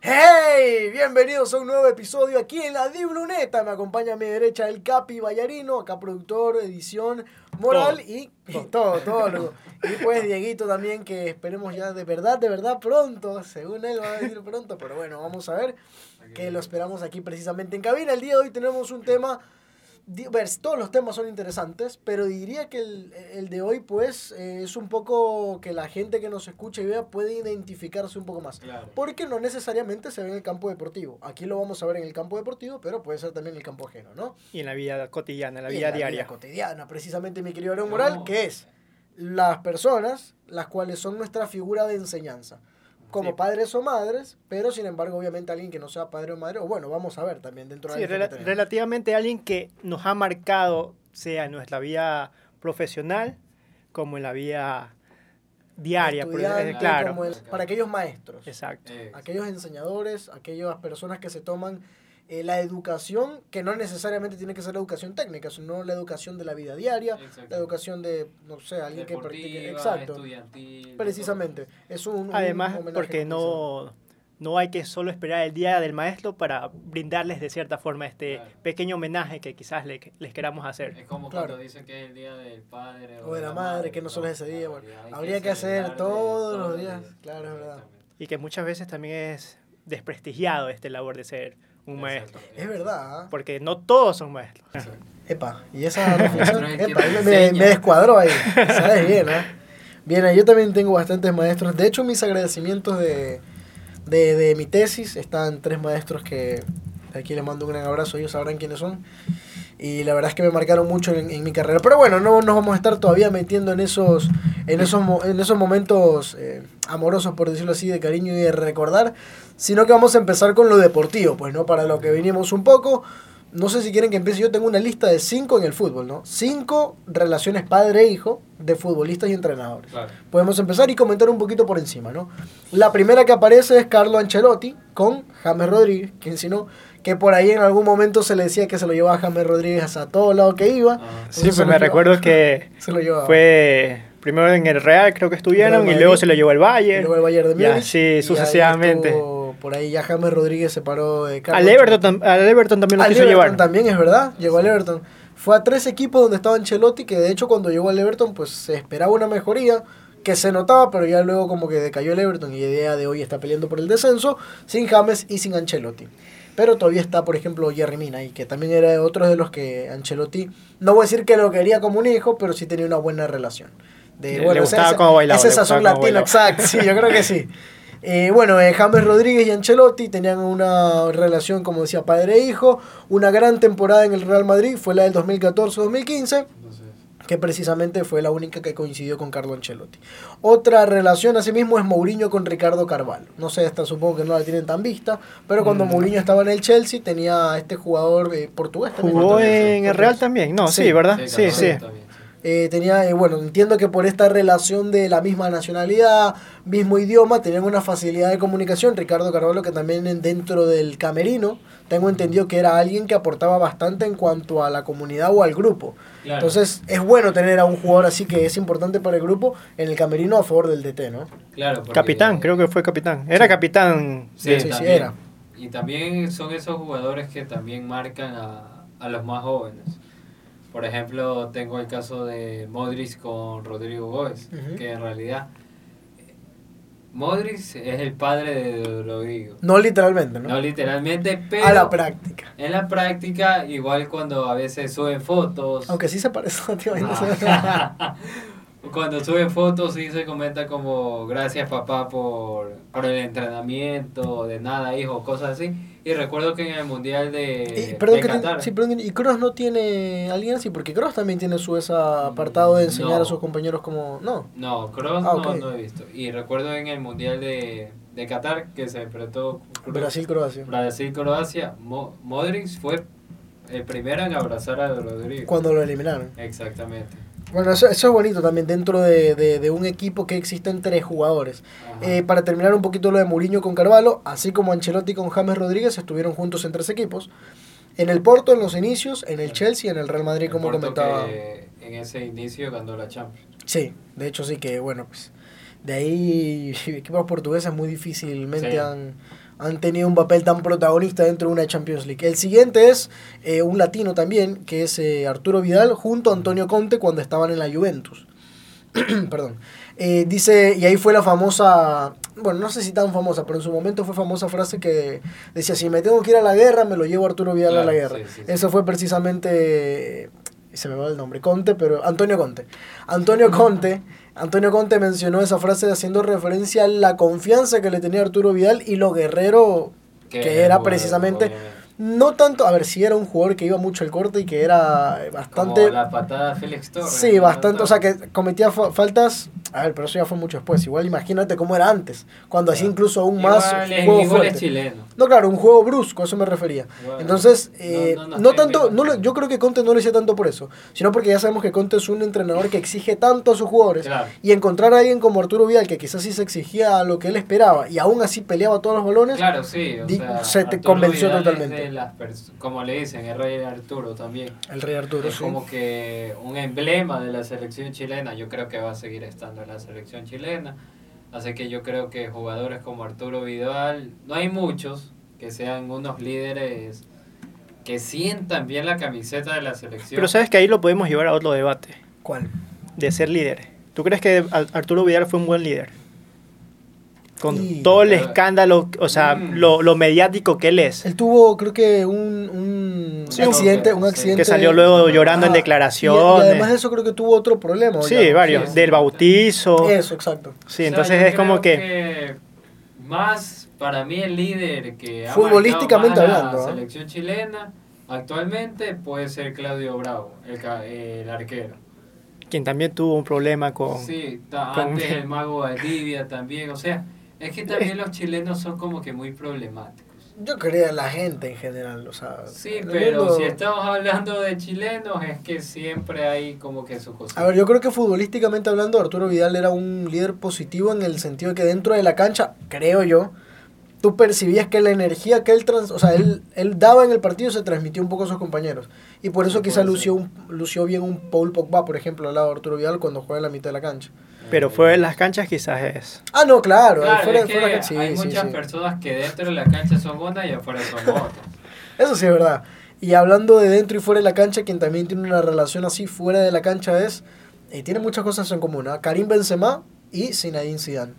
¡Hey! Bienvenidos a un nuevo episodio aquí en la Dibluneta. Me acompaña a mi derecha el Capi Ballarino, acá productor, edición, moral y, y todo, todo. lo- Y pues Dieguito también, que esperemos ya de verdad, de verdad pronto. Según él va a decir pronto, pero bueno, vamos a ver que lo esperamos aquí precisamente en cabina. El día de hoy tenemos un tema. ver, todos los temas son interesantes, pero diría que el, el de hoy, pues, eh, es un poco que la gente que nos escucha y vea puede identificarse un poco más. Claro. Porque no necesariamente se ve en el campo deportivo. Aquí lo vamos a ver en el campo deportivo, pero puede ser también en el campo ajeno, ¿no? Y en la vida cotidiana, en la Y vida en diaria. cotidiana, precisamente, mi querido León No. Moral, que es las personas las cuales son nuestra figura de enseñanza. Como Sí. padres o madres, pero sin embargo, obviamente, alguien que no sea padre o madre, o bueno, vamos a ver también dentro de Sí, tenemos. relativamente alguien que nos ha marcado, sea en nuestra vida profesional como en la vida diaria. por- eh, Estudiante, claro, como el- para aquellos maestros. exacto. Eh, aquellos enseñadores, aquellas personas que se toman eh, la educación, que no necesariamente tiene que ser la educación técnica, sino la educación de la vida diaria, la educación de, no sé, alguien que practique. Exacto, estudiantil, precisamente. Es un, Además, homenaje porque no, no hay que solo esperar el día del maestro para brindarles de cierta forma este Claro. pequeño homenaje que quizás le- les queramos hacer. Es como Claro. cuando dicen que es el día del padre O de la madre, que no solo es ese día, bueno, hay habría que hacer todos los días, claro, es verdad. Y que muchas veces también es desprestigiado este labor de ser un maestro. Es verdad. ¿ah? Porque no todos son maestros. Epa, y esa reflexión, epa, me, me descuadró ahí. ¿Sabes bien, ah? Bien, yo también tengo bastantes maestros. De hecho, mis agradecimientos de, de, de mi tesis están tres maestros que aquí les mando un gran abrazo. Ellos sabrán quiénes son. Y la verdad es que me marcaron mucho en, en mi carrera. Pero bueno, no nos vamos a estar todavía metiendo en esos, en esos, en esos momentos eh, amorosos, por decirlo así, de cariño y de recordar. Sino que vamos a empezar con lo deportivo, pues, ¿no? Para lo que vinimos un poco. No sé si quieren que empiece. Yo tengo una lista de cinco en el fútbol, ¿no? Cinco relaciones padre-hijo de futbolistas y entrenadores. Claro. Podemos empezar y comentar un poquito por encima, ¿no? La primera que aparece es Carlo Ancelotti con James Rodríguez, quien si no, que por ahí en algún momento se le decía que se lo llevaba a James Rodríguez a todo lado que iba. Ajá. Sí, pues me recuerdo que Se lo llevaba. fue primero en el Real, creo que estuvieron, y luego se lo llevó el Y Bayern. luego el Bayern de Múnich, sí, y ahí sucesivamente. estuvo- por ahí ya James Rodríguez se paró de Carlo Al Everton, tam- al Everton también lo Al quiso Everton llevar. también, es verdad. Llegó al Everton. Fue a tres equipos donde estaba Ancelotti, que de hecho cuando llegó al Everton, pues se esperaba una mejoría, que se notaba, pero ya luego como que decayó el Everton y a día de hoy está peleando por el descenso, sin James y sin Ancelotti. Pero todavía está, por ejemplo, Jerry Mina, y que también era otro de los que Ancelotti, no voy a decir que lo quería como un hijo, pero sí tenía una buena relación. De, Le- bueno, le esa- gustaba esa- cómo bailaba, Ese le sazón bailaba. exacto, sí, yo creo que sí. Eh, bueno, eh, James Rodríguez y Ancelotti tenían una relación, como decía, padre e hijo. Una gran temporada en el Real Madrid fue la del 2014-2015, Entonces, que precisamente fue la única que coincidió con Carlo Ancelotti. Otra relación, asimismo, es Mourinho con Ricardo Carvalho. No sé, esta supongo que no la tienen tan vista, pero cuando Mm. Mourinho estaba en el Chelsea tenía a este jugador eh, portugués. también. Jugó Portugués, en el. Real también, no, sí, Sí. ¿verdad? sí, Sí, sí. Eh, tenía, eh, bueno, entiendo que por esta relación de la misma nacionalidad, mismo idioma, tenían una facilidad de comunicación. Ricardo Carvalho, que también en- dentro del camerino, tengo entendido que era alguien que aportaba bastante en cuanto a la comunidad o al grupo. Claro. Entonces, es bueno tener a un jugador así que es importante para el grupo en el camerino a favor del DT, ¿no? Claro, porque- Capitán, creo que fue capitán. Era capitán. Sí, Sí, sí, era. Y también son esos jugadores que también marcan a, a los más jóvenes. Por ejemplo, tengo el caso de Modric con Rodrigo Gómez, que en realidad Modric es el padre de Rodrigo. No literalmente, ¿no? No literalmente, pero a la práctica. en la práctica, igual cuando a veces suben fotos. Aunque sí se parece. Ah. Cuando suben fotos sí se comenta como gracias papá por, por el entrenamiento, de nada hijo, cosas así. Y recuerdo que en el mundial de, Y, perdón, de te- Qatar, sí, perdón, y Cross no tiene alguien así, porque Cross también tiene su esa apartado de enseñar No. a sus compañeros como. No. no, Kroos Ah, no, no he visto. Y recuerdo en el mundial de, de Qatar que se enfrentó Brasil-Croacia. Brasil-Croacia, Mo- Modric fue el primero en abrazar a Rodrigo. Cuando lo eliminaron. Exactamente. Bueno, eso, eso es bonito también dentro de, de- de un equipo que existen tres jugadores. Eh, para terminar un poquito lo de Mourinho con Carvalho, así como Ancelotti con James Rodríguez estuvieron juntos en tres equipos. En el Porto en los inicios, en el Chelsea, en el Real Madrid, El como Porto comentaba. que en ese inicio ganó la Champions. Sí, de hecho sí que, bueno, pues de ahí equipos portugueses muy difícilmente Sí. han, han tenido un papel tan protagonista dentro de una Champions League. El siguiente es eh, un latino también, que es eh, Arturo Vidal, junto a Antonio Conte cuando estaban en la Juventus. Perdón. Eh, dice, y ahí fue la famosa, bueno, no sé si tan famosa, pero en su momento fue famosa frase que decía, si me tengo que ir a la guerra, me lo llevo a Arturo Vidal a la guerra. sí, sí, sí. Eso fue precisamente, se me va el nombre, Conte, pero Antonio Conte. Antonio Conte, Antonio Conte mencionó esa frase haciendo referencia a la confianza que le tenía Arturo Vidal y lo guerrero que era precisamente no tanto, a ver, si era un jugador que iba mucho al corte y que era bastante... Como la patada de Félix Torres. Sí, bastante, o sea, que cometía fa- faltas, a ver, pero eso ya fue mucho después, igual imagínate cómo era antes, cuando hacía incluso aún más es- juego igual es fuerte. chileno. No, claro, un juego brusco, a eso me refería. Entonces, eh, No, no, no, no, tanto, no, lo- yo creo que Conte no lo hacía tanto por eso, sino porque ya sabemos que Conte es un entrenador que exige tanto a sus jugadores Claro. y encontrar a alguien como Arturo Vidal que quizás sí se exigía a lo que él esperaba y aún así peleaba todos los balones, Claro, sí. O Di- sea, se te Arturo convenció Vidal totalmente. las como le dicen, el rey Arturo también. el rey Arturo, es sí. como que un emblema de la selección chilena. Yo creo que va a seguir estando en la selección chilena. Así que yo creo que jugadores como Arturo Vidal, no hay muchos que sean unos líderes que sientan bien la camiseta de la selección. Pero sabes que ahí lo podemos llevar a otro debate, ¿Cuál? de ser líder. ¿Tú crees que Arturo Vidal fue un buen líder? Con Y- todo el pero- escándalo, o sea, Mm. lo, lo mediático que él es. Él tuvo, creo que, un, un Sí, accidente, un- un accidente. Que salió luego llorando en Ajá. declaraciones. Y, y además de eso creo que tuvo otro problema. Sí, ya. varios. sí, del bautizo. Eso, exacto. Sí, O sea, entonces es como creo que... más para mí el líder que ha Futbolísticamente más hablando, la ¿eh? selección chilena actualmente puede ser Claudio Bravo, el, ca- el arquero. Quien también tuvo un problema con... Sí, ta- con- antes el mago Valdivia también, o sea, es que también los chilenos son como que muy problemáticos. Yo creo la gente en general, o sea. Sí, pero mundo- si estamos hablando de chilenos es que siempre hay como que su cosa. A ver, yo creo que futbolísticamente hablando, Arturo Vidal era un líder positivo en el sentido de que dentro de la cancha, creo yo, tú percibías que la energía que él, trans, o sea, él, él daba en el partido se transmitió un poco a sus compañeros. Y por eso Sí, quizá lució, un, lució bien un Paul Pogba, por ejemplo, al lado de Arturo Vidal cuando juega en la mitad de la cancha. Pero fuera de las canchas quizás es... Ah, no, claro. Claro, fuera- es que fuera sí, hay sí, muchas sí. personas que dentro de la cancha son una y afuera son otras. Eso sí es verdad. Y hablando de dentro y fuera de la cancha, quien también tiene una relación así fuera de la cancha es, y tiene muchas cosas en común, ¿ah? Karim Benzema y Zinedine Zidane.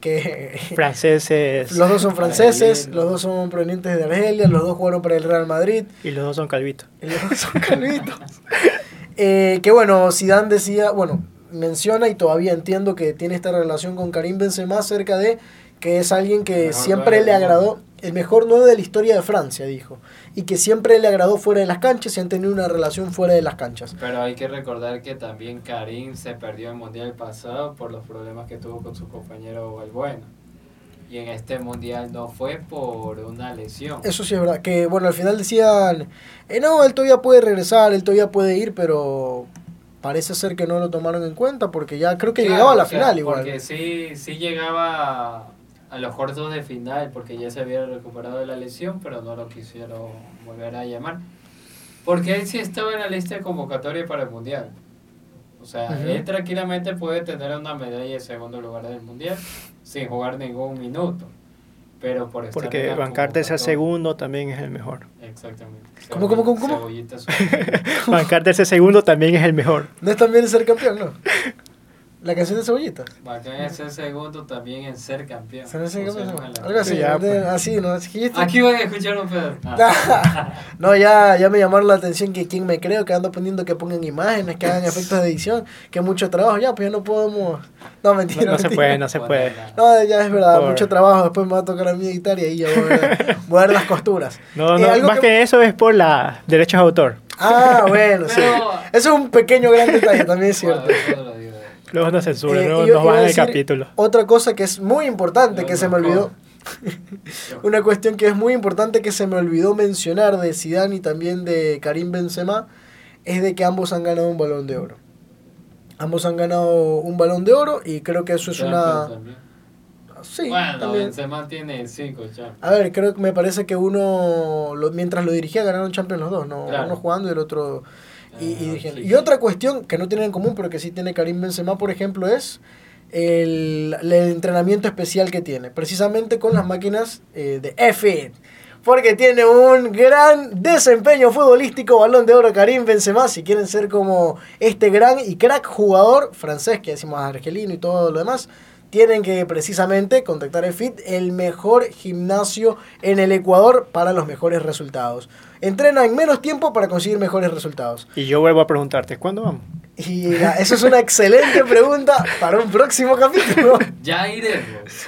Que Franceses los dos son franceses, Argelino. los dos son provenientes de Argelia, los dos jugaron para el Real Madrid, y los dos son calvitos. y los dos son calvitos. Eh, que bueno, Zidane decía, bueno, menciona y todavía entiendo que tiene esta relación con Karim Benzema acerca de que es alguien que Mejor siempre le agradó. El mejor nueve de la historia de Francia, dijo, y que siempre le agradó fuera de las canchas y han tenido una relación fuera de las canchas. Pero hay que recordar que también Karim se perdió el mundial pasado por los problemas que tuvo con su compañero Valbuena. Y en este mundial no fue por una lesión. Eso sí es verdad, que bueno, al final decían, eh, no, él todavía puede regresar, él todavía puede ir, pero parece ser que no lo tomaron en cuenta porque ya creo que Claro, llegaba a la o sea, final igual. Porque sí, sí llegaba a los cuartos de final porque ya se había recuperado de la lesión, pero no lo quisieron volver a llamar. Porque él sí estaba en la lista de convocatoria para el mundial. O sea, Ujú. él tranquilamente puede tener una medalla de segundo lugar del mundial sin jugar ningún minuto. Pero por estar Porque bancarte ese segundo también es el mejor. Exactamente. ¿Cómo, cómo, cómo, cómo? Bancarte ese segundo también es el mejor. No es también ser campeón, ¿no? La canción de Cebollita. Bacán es el segundo también en ser campeón. Algo así, Ya, ¿no? pues. así, ¿no? Aquí van a escuchar un pedazo. Ah. No, ya, ya me llamaron la atención que quién me creo, que ando poniendo que pongan imágenes, que hagan efectos de edición, que mucho trabajo, ya, pues ya no podemos. No, mentira. no se mentira. puede, no se puede. No, ya es verdad, Por- mucho trabajo, después me va a tocar a mí editar y ahí ya voy a ver, voy a ver las costuras. No, Eh, no, algo más que... eso es por la derechos de autor. Ah, bueno, sí. Eso es un pequeño gran detalle, también es cierto. Bueno. Luego nos censuran, Eh, no, iba- nos bajan el capítulo. Otra cosa que es muy importante, No, que no, se me olvidó, una cuestión que es muy importante que se me olvidó mencionar de Zidane y también de Karim Benzema, es de que ambos han ganado un balón de oro. Ambos han ganado un balón de oro y creo que eso es una... también. Sí, bueno, también. Benzema tiene cinco Champions. A ver, creo que me parece que uno, lo- mientras lo dirigía, ganaron Champions los dos, ¿no? Claro. Uno jugando y el otro y, otra cuestión que no tienen en común, pero que sí tiene Karim Benzema, por ejemplo, es el, el entrenamiento especial que tiene, precisamente con las máquinas eh, de F. Porque tiene un gran desempeño futbolístico, balón de oro Karim Benzema, si quieren ser como este gran y crack jugador francés, que decimos argelino y todo lo demás, tienen que precisamente contactar a FIT, el mejor gimnasio en el Ecuador para los mejores resultados. Entrena en menos tiempo para conseguir mejores resultados. Y yo vuelvo a preguntarte, ¿cuándo vamos? Y eso es una excelente pregunta para un próximo capítulo. Ya iremos.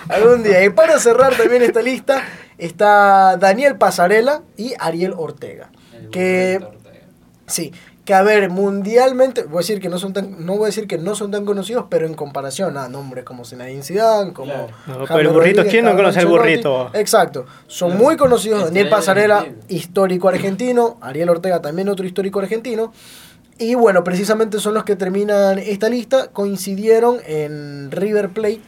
Algún día. Y para cerrar también esta lista está Daniel Pasarela y Ariel Ortega. El Que Ortega. sí, que a ver, mundialmente, voy a decir que no son tan, no voy a decir que no son tan conocidos, pero en comparación a nombres como Zinedine Zidane, como Claro. No, pero el burrito, ¿quién no conoce Ancelotti, burrito? Exacto, son muy conocidos. Daniel Pasarela, argentina. histórico argentino, Ariel Ortega también otro histórico argentino. Y bueno, precisamente son los que terminan esta lista, coincidieron en River Plate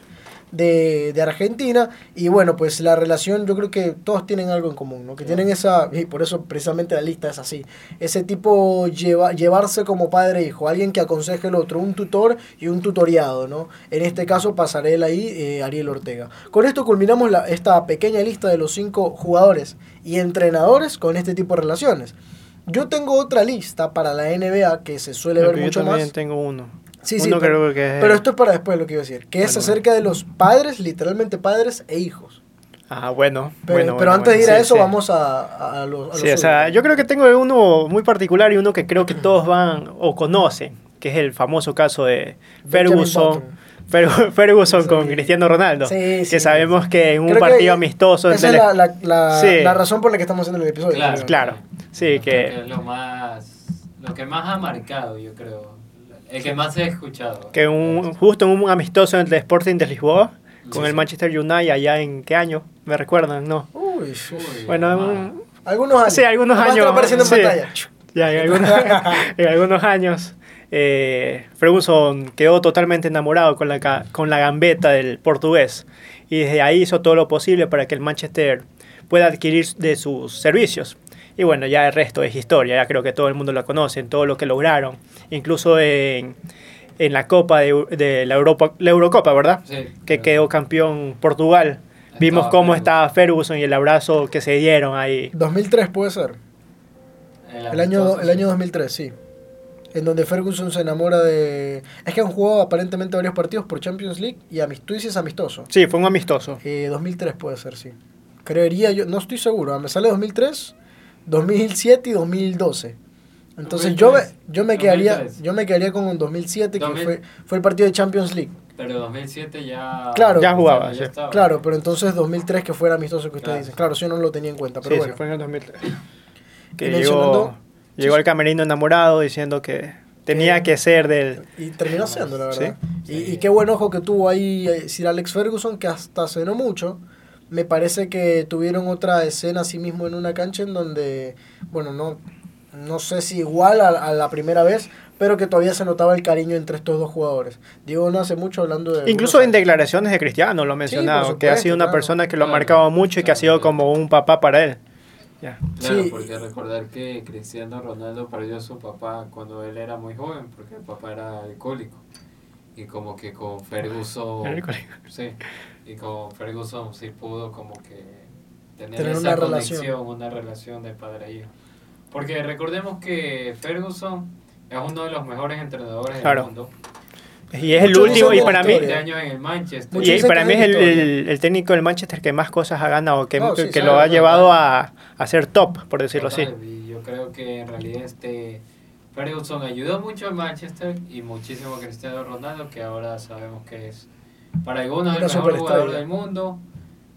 de, de Argentina. Y bueno, pues la relación, yo creo que todos tienen algo en común, ¿no? Que tienen esa, y por eso precisamente la lista es así. Ese tipo lleva, llevarse como padre e hijo, alguien que aconseje al otro, un tutor y un tutoriado, ¿no? En este caso, Pasarela y eh, Ariel Ortega. Con esto culminamos la- esta pequeña lista de los cinco jugadores y entrenadores con este tipo de relaciones. Yo tengo otra lista para la NBA que se suele ver Porque yo mucho también más. tengo uno. Sí, sí, uno pero, creo que es... pero esto es para después lo que iba a decir, que es Bueno, acerca de los padres, literalmente padres e hijos. Ah, bueno. Pero, bueno, pero bueno, antes de ir bueno, a eso, sí. vamos a, a, los... a Sí, los o sea, yo creo que tengo uno muy particular y uno que creo que todos van o conocen, que es el famoso caso de Ferguson. Ferguson con Sí. Cristiano Ronaldo. Sí, que sí. sabemos que en un Creo que partido amistoso Esa entre es la, la, la, Sí. la razón por la que estamos haciendo el episodio. Claro, creo. Claro, sí, Creo que, es lo más lo que más ha marcado yo creo el que más he escuchado que un, justo en un amistoso entre Sporting de Lisboa con Sí, el sí. Manchester United allá en qué año, me recuerdan, ¿no? Uy, Uy, Bueno, un- algunos años. Sí, algunos años, apareciendo en sí. pantalla. Ya en algunos, en algunos años, eh, Ferguson quedó totalmente enamorado con la, con la gambeta del portugués y desde ahí hizo todo lo posible para que el Manchester pueda adquirir de sus servicios. Y bueno, ya el resto es historia, ya creo que todo el mundo lo conoce, todo lo que lograron, incluso en, en la Copa de, de la, Europa, la Eurocopa, ¿verdad? Sí, Que quedó campeón Portugal. Vimos cómo Ferguson. estaba Ferguson y el abrazo que se dieron ahí. 2003 puede ser. El año, el sí. año 2003, sí. En donde Ferguson se enamora de... Es que han jugado aparentemente varios partidos por Champions League y amistoso. es amistoso. Sí, fue un amistoso. Eh, 2003 puede ser, sí. Creería yo, no estoy seguro. Me sale 2003, 2007 y 2012. Entonces yo me, 2003. yo me quedaría 2003. yo me quedaría con un 2007 que 2000. fue, fue el partido de Champions League. pero 2007 ya Claro. Ya jugaba. Claro, pero entonces 2003 que fue el amistoso que ustedes Claro. dicen. Claro, yo no lo tenía en cuenta, pero sí, bueno. sí, fue en el 2003. Que llegó, llegó al camerino enamorado diciendo que tenía Eh, que ser del... Y terminó siendo, la verdad. Sí. Y, Sí. y qué buen ojo que tuvo ahí eh, Sir Alex Ferguson, que hasta hace no mucho. Me parece que tuvieron otra escena así mismo en una cancha en donde, bueno, no, no sé si igual a, a la primera vez, pero que todavía se notaba el cariño entre estos dos jugadores. Digo, no hace mucho hablando de... Incluso en declaraciones de Cristiano lo ha mencionado, por que ha supuesto, sido una claro. persona que lo ha Claro, marcado mucho y que ha claro, sido claro. como un papá para él. Ya. Claro, Sí. porque recordar que Cristiano Ronaldo perdió a su papá cuando él era muy joven, porque el papá era alcohólico. Y como que con Ferguson... Era alcohólico. Sí, y con Ferguson sí pudo como que tener, Tener esa una conexión, relación. una relación de padre e hijo. Porque recordemos que Ferguson es uno de los mejores entrenadores Claro. del mundo. Y es el Muchos último, y para mí... historia. 20 años en el Manchester. Muchos Y para mí es el, el- el técnico del Manchester que más cosas ha ganado, que, No, sí, que sí, lo ha llevado a, a ser top, por decirlo así. Y yo creo que en realidad este Ferguson ayudó mucho al Manchester y muchísimo a Cristiano Ronaldo, que ahora sabemos que es para algunos el Una mejor jugador del mundo,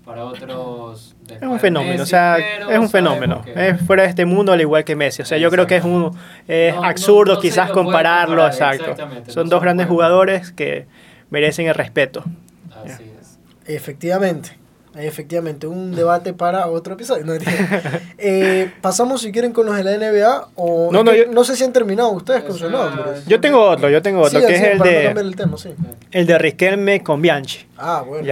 para otros Es un fenómeno, Messi, o sea, es un fenómeno. que- Es fuera de este mundo al igual que Messi. O sea, yo creo que es un es No, absurdo no quizás compararlo, comparar, exacto. exactamente, Son no dos grandes jugadores que merecen el respeto. Así es. Efectivamente. Efectivamente, un debate para otro episodio. No. Eh, pasamos si quieren con los de la NBA o No, no, que yo- no sé si han terminado ustedes con sus Eso, nombres. Yo tengo otro, yo tengo otro, Sí, que sí, es el de, el tema, sí. el de Riquelme con Bianchi. Ah, bueno.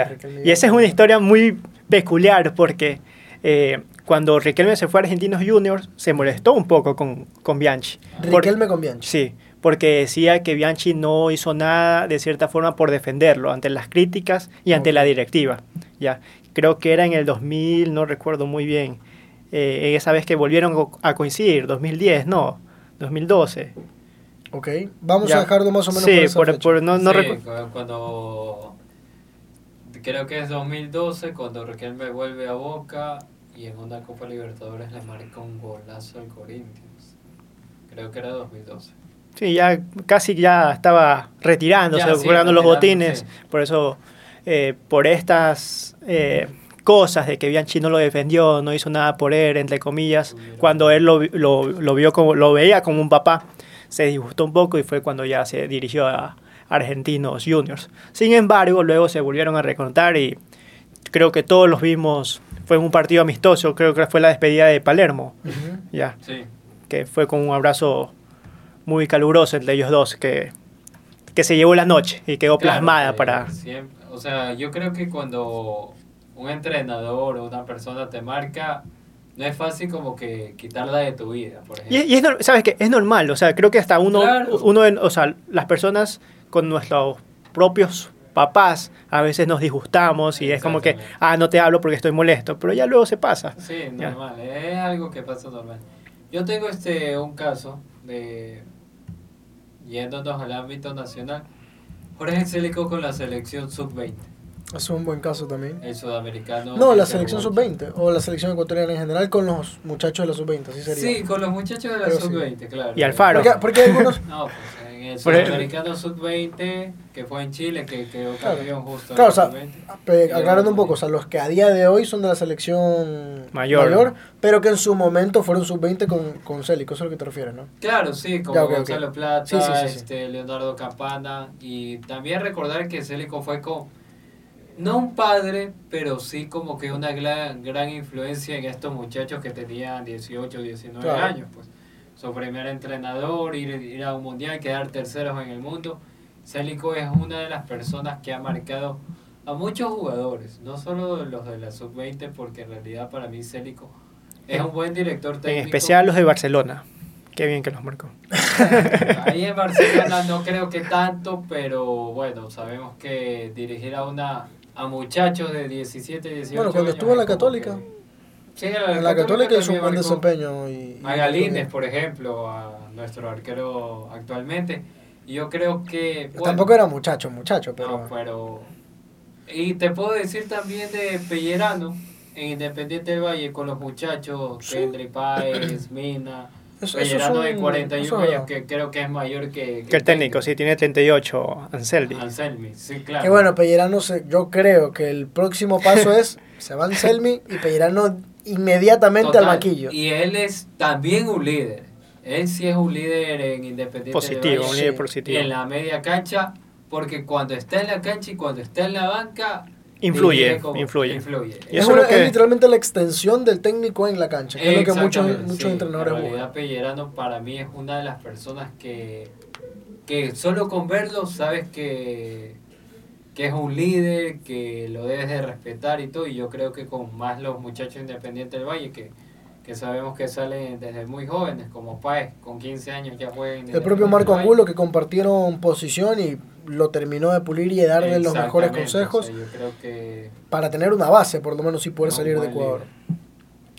Y esa es una historia muy peculiar porque eh, cuando Riquelme se fue a Argentinos Juniors se molestó un poco con, con Bianchi. Por- Riquelme con Bianchi. Sí, porque decía que Bianchi no hizo nada de cierta forma por defenderlo ante las críticas y ante la directiva. Ya, creo que era en el 2000, no recuerdo muy bien. eh, esa vez que volvieron a coincidir, 2010, no, 2012. Ok. Vamos Ya. a dejarlo más o menos Sí, por esa por, fecha. por- no, no Sí, cuando creo que es 2012 cuando Riquelme vuelve a Boca y en una Copa Libertadores le marca un golazo al Corinthians. Creo que era 2012. Sí, ya casi ya estaba retirándose, Ya, sí, colgando los retirando, botines. sí. Por eso, eh, por estas eh, cosas de que Bianchi no lo defendió, no hizo nada por él, entre comillas, cuando él lo, lo, lo vio como, lo veía como un papá, se disgustó un poco y fue cuando ya se dirigió a Argentinos Juniors. Sin embargo, luego se volvieron a recontar y creo que todos los vimos, fue en un partido amistoso, creo que fue la despedida de Palermo, ya Sí. que fue con un abrazo muy caluroso entre ellos dos, que, que se llevó la noche y quedó Claro, plasmada que para... siempre- o sea, yo creo que cuando un entrenador o una persona te marca, no es fácil como que quitarla de tu vida, por ejemplo. Y, y es, ¿sabes qué? Es normal, o sea, creo que hasta uno, Claro. uno de- o sea, las personas con nuestros propios papás a veces nos disgustamos y es como que, ah, no te hablo porque estoy molesto, pero ya luego se pasa. Sí, Ya. normal, es algo que pasa normal. Yo tengo este un caso de yéndonos al ámbito nacional. Jorge Célico con la selección sub-20, Es un buen caso también. el sudamericano. No, la selección jugó- sub-20 o la selección ecuatoriana en general con los muchachos de la sub-20, así sería. Sí, con los muchachos de la Pero sí. sub-20, claro. Y Alfaro. Porque, porque hay algunos, No, pues en el sudamericano sub-20, que fue en Chile, que quedó Claro. campeón justo Claro, o sea, sub-20. aclarando un poco, o sea, los que a día de hoy son de la selección Mayor. pero que en su momento fueron sub-20 con, con Célico, eso es a lo que te refieres, ¿no? Claro, sí, como Ya, ok, ok. Gonzalo Plata, Sí, sí, sí, sí. este Leonardo Campana y también recordar que Célico fue con no un padre, pero sí como que una gran, gran influencia en estos muchachos que tenían 18, 19 Claro. años, pues. Su primer entrenador, ir, ir a un mundial, quedar terceros en el mundo. Célico es una de las personas que ha marcado a muchos jugadores, no solo los de la sub-20, porque en realidad para mí Célico es un buen director técnico. En especial los de Barcelona. Qué bien que los marcó. Ahí en Barcelona no creo que tanto, pero bueno, sabemos que dirigir a una a muchachos de 17, 18 Bueno, cuando años estuvo en la Católica. Sí, En la Católica hizo un buen desempeño. Y, Galíndez, por ejemplo, a nuestro arquero actualmente. Y yo creo que... bueno, Tampoco era muchacho, muchacho, pero... no, pero... Y te puedo decir también de Pellerano, en Independiente del Valle, con los muchachos, Sí. Kendry Páez, Mina... Eso- esos Pellerano de 41 eso es años, que creo que es mayor que... Que el técnico, sí, tiene 38, Anselmi. Anselmi, sí, claro. Que bueno, Pellerano, se, yo creo que el próximo paso es, se va Anselmi y Pellerano inmediatamente Total, al banquillo. Y él es también un líder. Él sí es un líder en Independiente Positivo, un líder positivo. Y en la media cancha, porque cuando está en la cancha y cuando está en la banca... Influye, como- influye. influye. Y es, eso es una- lo que- es literalmente la extensión del técnico en la cancha, que es lo que muchos, muchos sí. entrenadores En buscan. realidad, Pellerano para mí es una de las personas que, que solo con verlo sabes que, que es un líder, que lo debes de respetar y todo. Y yo creo que con más los muchachos independientes del Valle, que, que sabemos que salen desde muy jóvenes, como Paez, con 15 años ya juegan. El propio Marco. Angulo que compartieron posición y lo terminó de pulir y de darle los mejores consejos o sea, yo creo que para tener una base, por lo menos, y poder No, salir de Ecuador.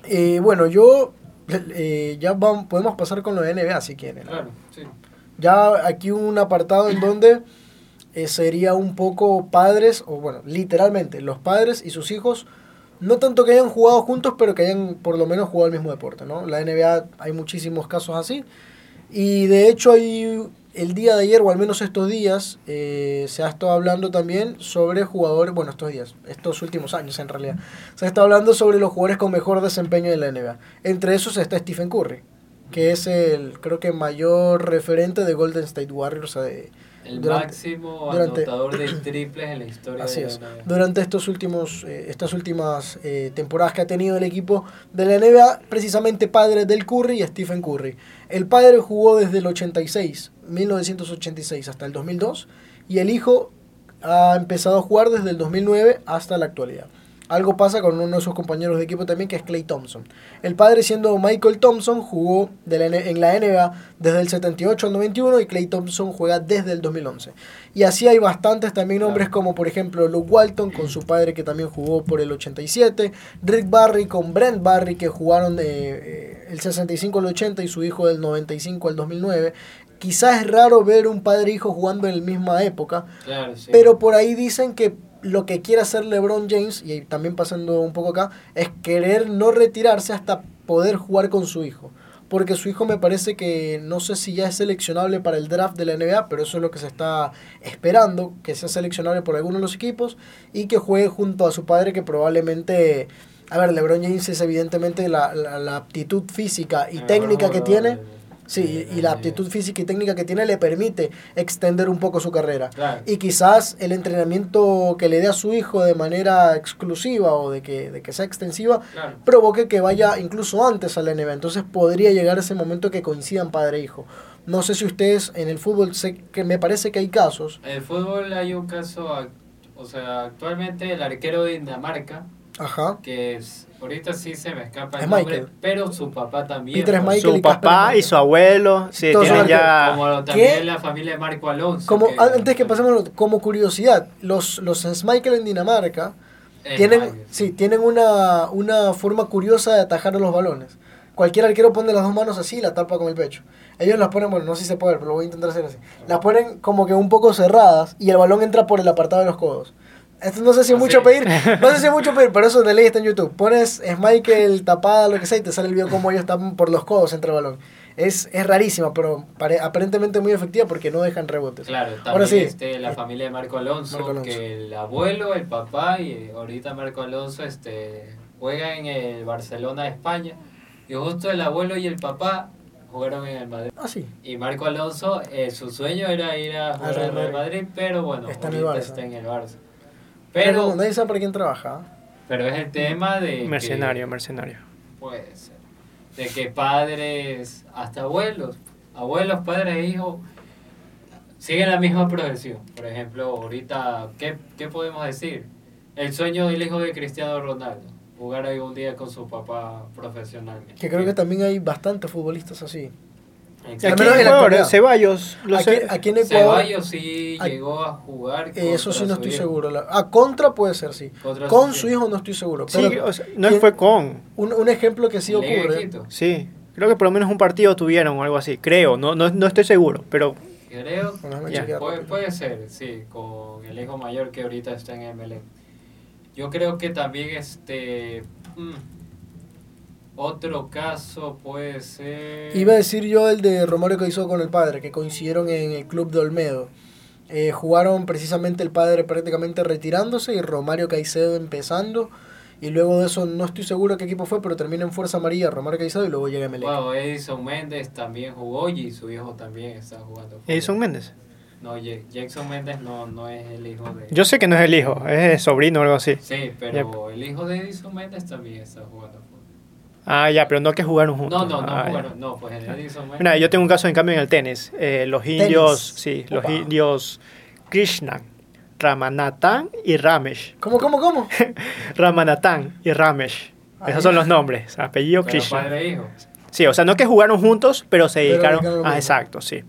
Eh, bueno, yo eh, ya vamos, podemos pasar con lo de NBA si quieren. Claro, sí. Ya aquí un apartado en donde eh, sería un poco padres, o bueno, literalmente, los padres y sus hijos, no tanto que hayan jugado juntos, pero que hayan por lo menos jugado el mismo deporte, ¿no? La NBA hay muchísimos casos así. Y de hecho hay el día de ayer, o al menos estos días, eh, se ha estado hablando también sobre jugadores, bueno, estos días, estos últimos años en realidad, se ha estado hablando sobre los jugadores con mejor desempeño en la NBA. Entre esos está Stephen Curry, que es el, creo que, mayor referente de Golden State Warriors de- El durante- máximo durante- anotador de triples en la historia Así de es. la NBA. Durante estos últimos, eh, estas últimas eh, temporadas que ha tenido el equipo de la NBA, precisamente padre del Curry y Stephen Curry. El padre jugó desde el 86, 1986 hasta el 2002, y el hijo ha empezado a jugar desde el 2009 hasta la actualidad. Algo pasa con uno de sus compañeros de equipo también, que es Clay Thompson. El padre, siendo Michael Thompson, jugó de la N- en la NBA desde el 78 al 91 y Clay Thompson juega desde el 2011. Y así hay bastantes también nombres como por ejemplo Luke Walton con su padre que también jugó por el 87, Rick Barry con Brent Barry que jugaron de, eh, el 65 al 80 y su hijo del 95 al 2009. Quizás es raro ver un padre e hijo jugando en la misma época, Claro, sí. pero por ahí dicen que lo que quiere hacer LeBron James, y también pasando un poco acá, es querer no retirarse hasta poder jugar con su hijo. Porque su hijo me parece que no sé si ya es seleccionable para el draft de la NBA, pero eso es lo que se está esperando, que sea seleccionable por alguno de los equipos y que juegue junto a su padre que probablemente... A ver, LeBron James es evidentemente la, la, la aptitud física y El técnica que tiene. Sí, y la aptitud física y técnica que tiene le permite extender un poco su carrera. Claro. Y quizás el entrenamiento que le dé a su hijo de manera exclusiva o de que, de que sea extensiva Claro. provoque que vaya incluso antes a la NBA. Entonces podría llegar ese momento que coincidan padre e hijo. No sé si ustedes en el fútbol, sé que me parece que hay casos. En el fútbol hay un caso, o sea, actualmente el arquero de Dinamarca, Ajá. que es, ahorita sí se me escapa el Es nombre, Michael. pero su papá también. Peter fue- Michael y Su Casper papá y su abuelo, sí, Todos tienen ya... Como también ¿Qué? la familia de Marco Alonso. Como, que- antes que pasemos, como curiosidad, los, los Michael en Dinamarca es tienen, Michael, sí, tienen una, una forma curiosa de atajar los balones. Cualquier arquero pone las dos manos así y la tapa con el pecho. Ellos las ponen, bueno, no sé si se puede, pero lo voy a intentar hacer así. Las ponen como que un poco cerradas y el balón entra por el apartado de los codos. Esto no sé si es mucho pedir, no sé si es mucho pedir, pero eso de ley está en YouTube. Pones Michael tapada, lo que sea, y te sale el video como ellos tapan por los codos entre el balón. Es, es rarísima, pero pare- aparentemente muy efectiva porque no dejan rebotes. Claro, también Ahora sí. este, la familia de Marco Alonso, Marco Alonso. que el abuelo, el papá y ahorita Marco Alonso este, juega en el Barcelona de España. Y justo el abuelo y el papá jugaron en el Madrid. Ah, sí. Y Marco Alonso, eh, su sueño era ir a jugar al Real Madrid. Pero bueno, Está en el ahorita Barça. está en el Barça. Pero Pero, nadie sabe para quién trabaja. pero es el tema de que- Mercenario, mercenario. Puede ser. De que padres, hasta abuelos, abuelos, padres e hijos, siguen la misma progresión. Por ejemplo, ahorita, ¿qué, qué podemos decir? El sueño del hijo de Cristiano Ronaldo, jugar algún día con su papá profesionalmente. Que creo que también hay bastantes futbolistas así. Aquí en Ecuador. Ceballos, lo Aquí, sé. aquí en Ecuador, Ceballos sí Ay, llegó a jugar. eso contra sí no estoy hijo. seguro. La- ah, contra puede ser, sí. Contra Con su hijo no estoy seguro. Sí, Pero o sea, no ¿quién- fue con. un, un ejemplo que sí ocurre. Quito. Sí, creo que por lo menos un partido tuvieron o algo así. Creo, no, no, no estoy seguro, pero Creo Bueno, chequear Puede, puede ser, sí, con el hijo mayor que ahorita está en MLE. Yo creo que también este mm, otro caso puede ser Iba a decir yo el de Romario Caicedo con el padre, que coincidieron en el club de Olmedo. Eh, jugaron precisamente el padre prácticamente retirándose y Romario Caicedo empezando. Y luego de eso no estoy seguro qué equipo fue, pero termina en Fuerza Amarilla Romario Caicedo y luego llega Melec. Wow, Edison Méndez también jugó y su hijo también está jugando. fútbol. Edison Méndez. No, Jackson Méndez no, no es el hijo de. Yo sé que no es el hijo, es el sobrino o algo así. Sí, pero el hijo de Edison Méndez también está jugando fútbol. Ah, ya, pero no que jugaron juntos. No, no, no, Ah, bueno, no, pues el Edison Méndez. Mira, yo tengo un caso en cambio en el tenis. Eh, los indios, sí, los indios Krishna, Ramanathan y Ramesh. ¿Cómo, cómo, cómo? Ramanathan y Ramesh. Ah, Esos son los nombres. Apellido Pero Krishna. padre e hijo. Sí, o sea, no que jugaron juntos, pero se Pero dedicaron. lo ah, exacto, sí.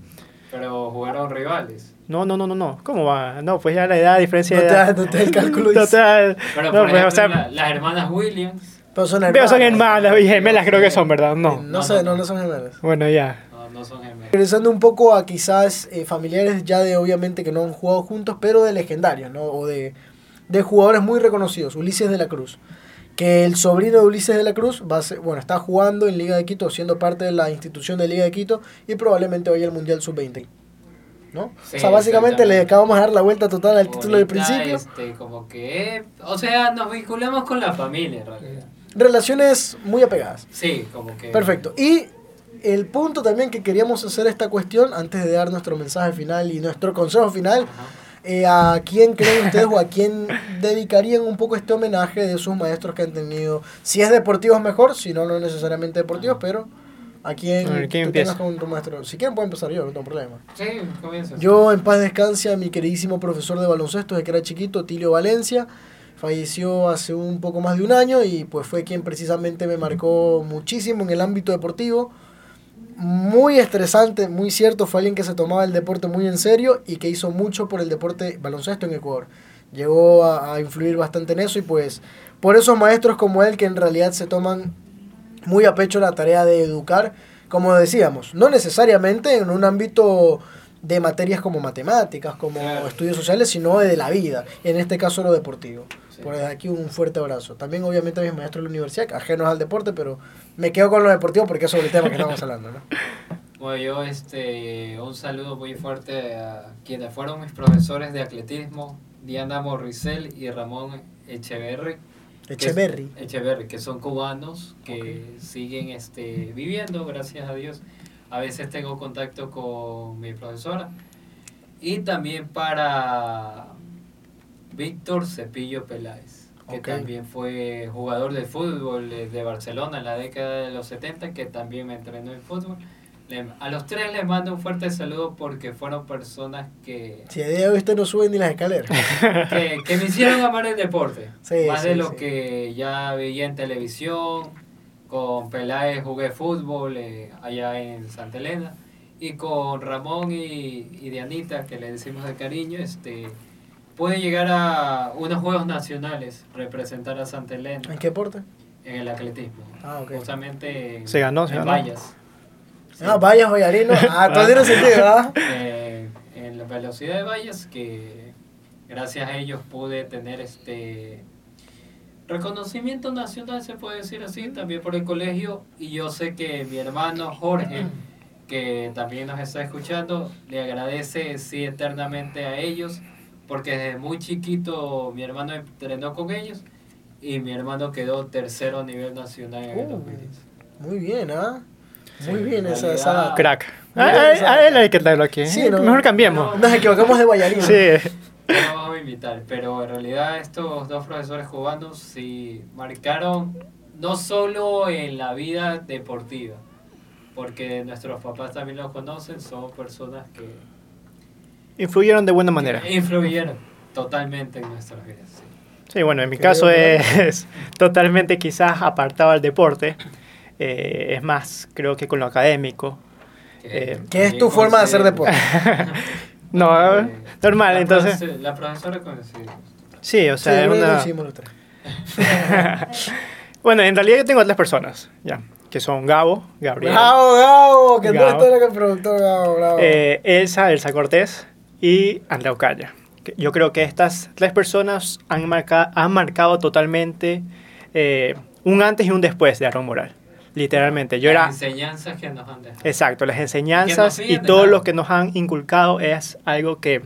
Pero jugaron rivales. No, no, no, no, no. ¿Cómo va? No, pues ya la edad, diferencia No de te edad. da- no te el cálculo, te da- Pero no, por pues, ejemplo, o sea, la- las hermanas Williams. Pero son hermanas. son hermanas y gemelas, creo que son, ¿verdad? No. No, No, sé, no, no, son gemelas. Bueno, ya. No, no son gemelas. Regresando un poco a quizás eh, familiares ya de obviamente que no han jugado juntos, pero de legendarios, ¿no? O de, de jugadores muy reconocidos. Ulises de la Cruz. Que el sobrino de Ulises de la Cruz va a ser- bueno, está jugando en Liga de Quito, siendo parte de la institución de Liga de Quito y probablemente vaya al Mundial Sub-20. ¿No? Sí, o sea, básicamente le acabamos de dar la vuelta total al título del principio. Este, como que, o sea, nos vinculamos con la familia en realidad. Relaciones muy apegadas. Sí, como que. Perfecto. Y el punto también que queríamos hacer esta cuestión, antes de dar nuestro mensaje final y nuestro consejo final, eh, ¿a quién creen ustedes o a quién dedicarían un poco este homenaje de sus maestros que han tenido? Si es deportivos mejor, si no, no necesariamente deportivos, pero ¿a quién, A ver, ¿quién tú empieza? con tu maestro? Si quieren puedo empezar yo, no tengo problema. Sí, comienza. Yo en paz descanse a mi queridísimo profesor de baloncesto desde que era chiquito, Tilio Valencia. Falleció hace un poco más de un año y pues fue quien precisamente me marcó muchísimo en el ámbito deportivo. Muy estresante, muy cierto, fue alguien que se tomaba el deporte muy en serio y que hizo mucho por el deporte baloncesto en Ecuador. Llegó a, a influir bastante en eso y pues por esos maestros como él que en realidad se toman muy a pecho la tarea de educar, como decíamos, no necesariamente en un ámbito de materias como matemáticas, como estudios sociales, sino de la vida, en este caso lo deportivo. Sí. Por desde aquí un fuerte abrazo. También obviamente a mis maestros de la universidad, ajenos al deporte, pero me quedo con lo deportivo porque es sobre el tema que estamos hablando, ¿no? Bueno, yo este, un saludo muy fuerte a quienes fueron mis profesores de atletismo, Diana Morricel y Ramón Echeverri. que es- Echeverry. Echeverri, que son cubanos que siguen este, viviendo, gracias a Dios. A veces tengo contacto con mi profesora. Y también para Víctor Cepillo Peláez, que también fue jugador de fútbol de de Barcelona en la década de los 70, que también me entrenó en fútbol. Le- a los tres les mando un fuerte saludo porque fueron personas que, Si a día de hoy usted no sube ni las escaleras. que, que me hicieron amar el deporte. Sí, más sí, de lo sí. que ya veía en televisión. Con Peláez jugué fútbol eh, allá en Santa Elena. Y con Ramón y, y Dianita, que le decimos de cariño, este pude llegar a unos Juegos Nacionales, representar a Santa Elena ¿En qué deporte? en el atletismo. Ah, ok. Justamente en, Se ganó, se en ganó. vallas. Sí. Ah, vaya bailarino. Ah, todo tiene sentido, ¿ah? Eh, en la velocidad de vallas que gracias a ellos pude tener este reconocimiento nacional se puede decir así también por el colegio y yo sé que mi hermano Jorge que también nos está escuchando le agradece sí eternamente a ellos porque desde muy chiquito mi hermano entrenó con ellos y mi hermano quedó tercero a nivel nacional en el Uh, 2010. Muy bien, ¿ah? Muy Sí, bien en esa, esa... Crack. A, a- él hay que traerlo aquí. Sí, ¿no? Mejor cambiemos. Nos equivocamos de bailarino. Sí. No lo vamos a invitar, pero en realidad estos dos profesores cubanos sí marcaron no solo en la vida deportiva, porque nuestros papás también los conocen, son personas que Influyeron de buena manera. que influyeron totalmente en nuestras vidas. sí. Sí, bueno, en mi Qué caso bien, es totalmente quizás apartado al deporte. Eh, es más, creo que con lo académico. Eh, ¿Qué es tu forma de hacer deporte? No, Eh, normal, la entonces. profesora- La profesora conocí. Sí, o Sí, sea, es creo que una... bueno, en realidad yo tengo tres personas, ya, que son Gabo, Gabriel, Bravo, Gabo, que no Gabo. estoy que el productor Gabo, bravo. eh, Elsa, Elsa Cortés y Andrea Ocaya. Yo creo que estas tres personas han, marca- han marcado totalmente eh, un antes y un después de Aaron Moral. Literalmente. Yo era... Las enseñanzas que nos han dejado. Exacto, las enseñanzas y todo lo que nos han inculcado es algo que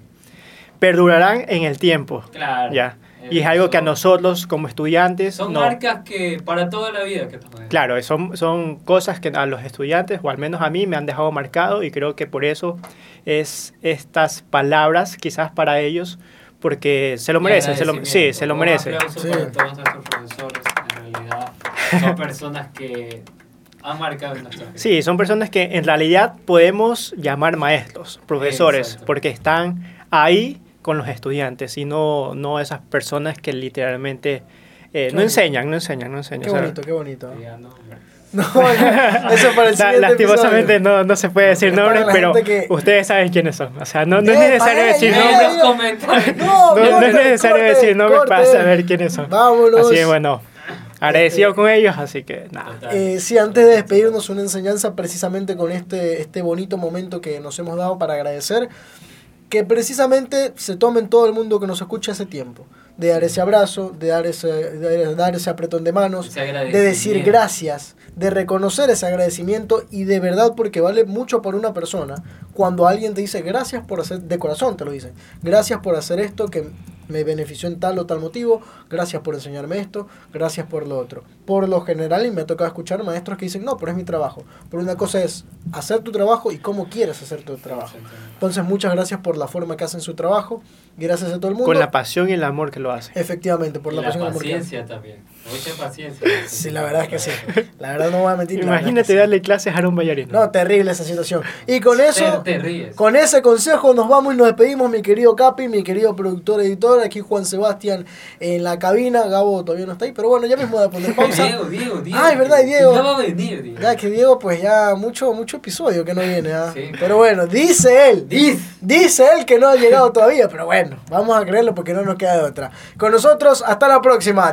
perdurarán en el tiempo. Claro. Ya. Y es algo que a nosotros como estudiantes Son no- marcas que para toda la vida que. Claro, son, son cosas que a los estudiantes, o al menos a mí, me han dejado marcado y creo que por eso es estas palabras quizás para ellos, porque se lo merecen, se lo, sí, se lo merecen. Sí. para todos nuestros profesores. En realidad, son personas que han marcado en nuestra vida. Sí, son personas que en realidad podemos llamar maestros, profesores, Exacto. porque están ahí con los estudiantes y no, no esas personas que literalmente eh, no enseñan, no enseñan, no enseñan. Qué o sea, bonito, qué bonito. No. No, no, eso para el la- siguiente lastimosamente no, no se puede decir Es para nombres, pero que- ustedes saben quiénes son. O sea, no, no es necesario para decir nombres. No, No, no es necesario corte, decir nombres para saber quiénes son. Vámonos. Así que bueno, agradecido con ellos, así que nada. Eh, sí, antes de despedirnos, una enseñanza precisamente con este, este bonito momento que nos hemos dado para agradecer. Que precisamente se tomen todo el mundo que nos escucha ese tiempo. De dar ese abrazo, de dar ese, de dar ese apretón de manos, de decir gracias, de reconocer ese agradecimiento y de verdad porque vale mucho por una persona cuando alguien te dice gracias por hacer, de corazón te lo dicen, gracias por hacer esto que me benefició en tal o tal motivo, gracias por enseñarme esto, gracias por lo otro. Por lo general, y me ha tocado escuchar maestros que dicen, no, pero es mi trabajo. Pero una cosa es hacer tu trabajo y cómo quieres hacer tu trabajo. Entonces, muchas gracias por la forma que hacen su trabajo, gracias a todo el mundo. Con la pasión y el amor que lo hace. Efectivamente, por Y la, la pasión y el amor que paciencia también. Mucha paciencia. Sí, la verdad es que sí. La verdad no voy a mentir. Imagínate sí. darle clases a Aaron Ballarino. No, terrible esa situación. Y con eso, Te, te ríes. con ese consejo nos vamos y nos despedimos, mi querido Capi, mi querido productor, editor, aquí Juan Sebastián en la cabina, Gabo todavía no está ahí, pero bueno, ya mismo voy a poner pausa. Diego, Diego, Diego. Ah, es verdad, Diego. Ya va a venir, Diego. Ya que Diego, pues ya mucho, mucho episodio que no viene, ¿ah? Sí. Pero bueno, dice él, Dice. dice él que no ha llegado todavía, pero bueno, vamos a creerlo porque no nos queda de otra. Con nosotros, hasta la próxima.